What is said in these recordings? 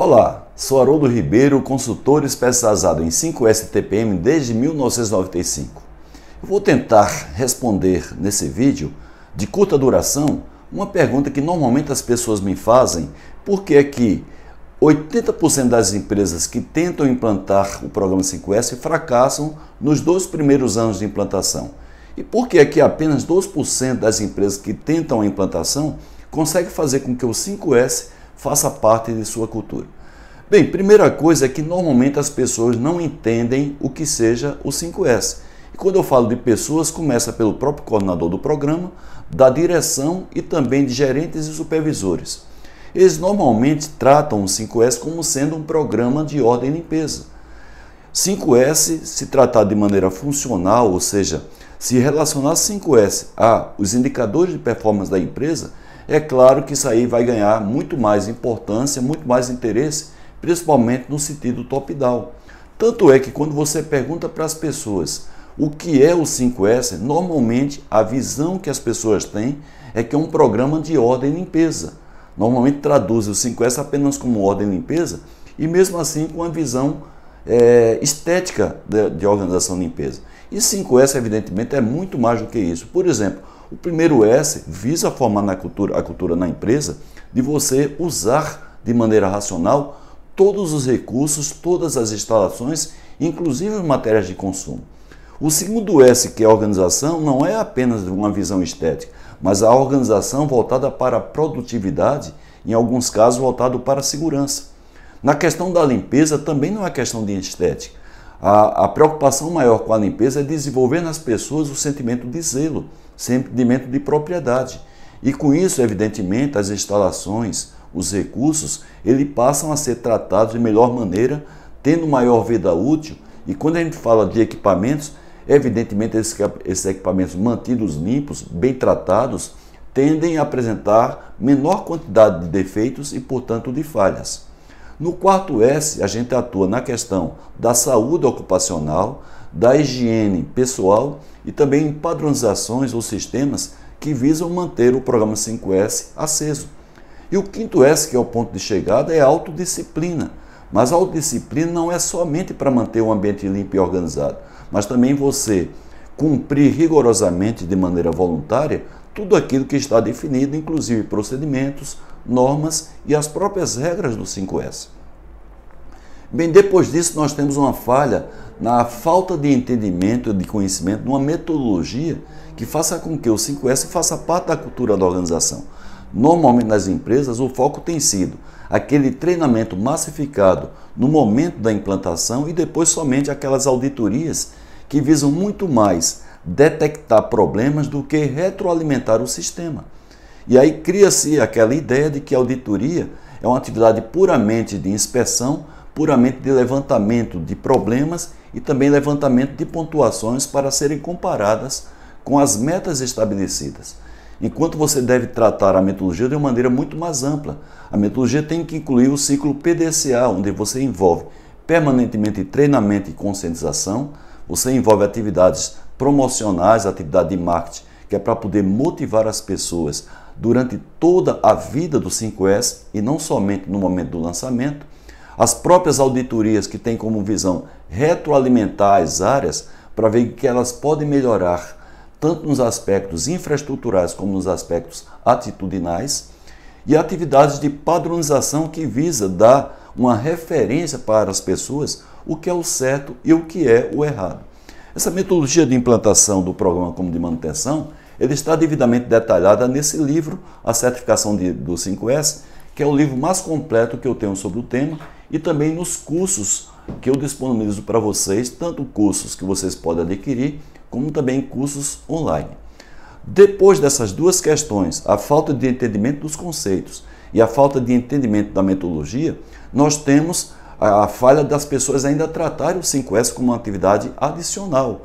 Olá, sou Haroldo Ribeiro, consultor especializado em 5S TPM desde 1995. Eu vou tentar responder nesse vídeo, de curta duração, uma pergunta que normalmente as pessoas me fazem, por que é que 80% das empresas que tentam implantar o programa 5S fracassam nos dois primeiros anos de implantação? E por que é que apenas 2% das empresas que tentam a implantação conseguem fazer com que o 5S faça parte de sua cultura. Bem, primeira coisa é que normalmente as pessoas não entendem o que seja o 5S. E quando eu falo de pessoas, começa pelo próprio coordenador do programa, da direção e também de gerentes e supervisores. Eles normalmente tratam o 5S como sendo um programa de ordem e limpeza. 5S, se tratar de maneira funcional, ou seja, se relacionar 5S a os indicadores de performance da empresa, é claro que isso aí vai ganhar muito mais importância, muito mais interesse, principalmente no sentido top-down. Tanto é que quando você pergunta para as pessoas o que é o 5S, normalmente a visão que as pessoas têm é que é um programa de ordem e limpeza. Normalmente traduz o 5S apenas como ordem e limpeza e mesmo assim com uma visão é, estética de, de organização e limpeza. E 5S, evidentemente, é muito mais do que isso. Por exemplo, o primeiro S visa formar na cultura, a cultura na empresa de você usar de maneira racional todos os recursos, todas as instalações, inclusive as matérias de consumo. O segundo S, que é organização, não é apenas uma visão estética, mas a organização voltada para a produtividade, em alguns casos voltado para a segurança. Na questão da limpeza também não é questão de estética. A, a preocupação maior com a limpeza é desenvolver nas pessoas o sentimento de zelo, sentimento de propriedade. E com isso, evidentemente, as instalações, os recursos, ele passam a ser tratados de melhor maneira, tendo maior vida útil. E quando a gente fala de equipamentos, evidentemente esses equipamentos mantidos limpos, bem tratados, tendem a apresentar menor quantidade de defeitos e, portanto, de falhas. No quarto S, a gente atua na questão da saúde ocupacional, da higiene pessoal e também em padronizações ou sistemas que visam manter o programa 5S aceso. E o quinto S, que é o ponto de chegada, é a autodisciplina. Mas a autodisciplina não é somente para manter o ambiente limpo e organizado, mas também você cumprir rigorosamente de maneira voluntária tudo aquilo que está definido, inclusive procedimentos, normas e as próprias regras do 5S. Bem, depois disso, nós temos uma falha na falta de entendimento de conhecimento de uma metodologia que faça com que o 5S faça parte da cultura da organização. Normalmente nas empresas, o foco tem sido aquele treinamento massificado no momento da implantação e depois somente aquelas auditorias que visam muito mais detectar problemas do que retroalimentar o sistema. E aí cria-se aquela ideia de que a auditoria é uma atividade puramente de inspeção puramente de levantamento de problemas e também levantamento de pontuações para serem comparadas com as metas estabelecidas. Enquanto você deve tratar a metodologia de uma maneira muito mais ampla. A metodologia tem que incluir o ciclo PDCA, onde você envolve permanentemente treinamento e conscientização, você envolve atividades promocionais, atividade de marketing, que é para poder motivar as pessoas durante toda a vida do 5S e não somente no momento do lançamento as próprias auditorias que têm como visão retroalimentar as áreas para ver que elas podem melhorar tanto nos aspectos infraestruturais como nos aspectos atitudinais, e atividades de padronização que visa dar uma referência para as pessoas o que é o certo e o que é o errado. Essa metodologia de implantação do programa como de manutenção, ele está devidamente detalhada nesse livro, A Certificação de, do 5S, que é o livro mais completo que eu tenho sobre o tema, e também nos cursos que eu disponibilizo para vocês, tanto cursos que vocês podem adquirir, como também cursos online. Depois dessas duas questões, a falta de entendimento dos conceitos e a falta de entendimento da metodologia, nós temos a falha das pessoas ainda tratarem o 5S como uma atividade adicional.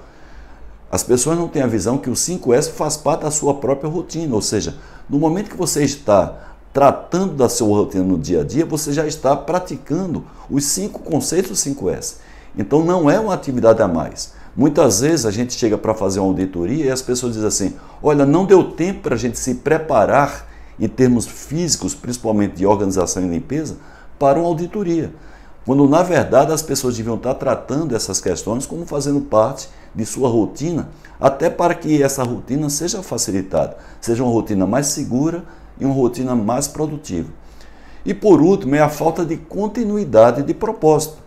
As pessoas não têm a visão que o 5S faz parte da sua própria rotina, ou seja, no momento que você está tratando da sua rotina no dia a dia, você já está praticando os cinco conceitos 5S. Então não é uma atividade a mais. Muitas vezes a gente chega para fazer uma auditoria e as pessoas dizem assim: olha, não deu tempo para a gente se preparar em termos físicos, principalmente de organização e limpeza, para uma auditoria. Quando na verdade as pessoas deviam estar tratando essas questões como fazendo parte de sua rotina, até para que essa rotina seja facilitada, seja uma rotina mais segura e uma rotina mais produtiva. E por último, é a falta de continuidade de propósito.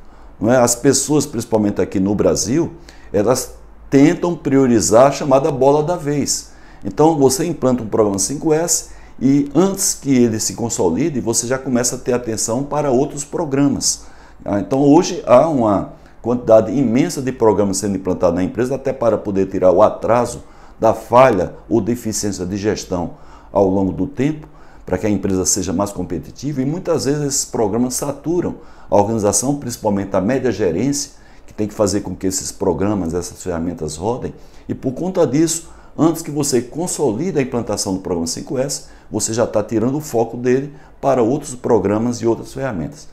É? As pessoas, principalmente aqui no Brasil, elas tentam priorizar a chamada bola da vez. Então você implanta um programa 5S e antes que ele se consolide, você já começa a ter atenção para outros programas. Ah, então hoje há uma quantidade imensa de programas sendo implantados na empresa, até para poder tirar o atraso da falha ou deficiência de gestão ao longo do tempo, para que a empresa seja mais competitiva. E muitas vezes esses programas saturam a organização, principalmente a média gerência, que tem que fazer com que esses programas, essas ferramentas rodem. E por conta disso, antes que você consolide a implantação do programa 5S, você já está tirando o foco dele para outros programas e outras ferramentas.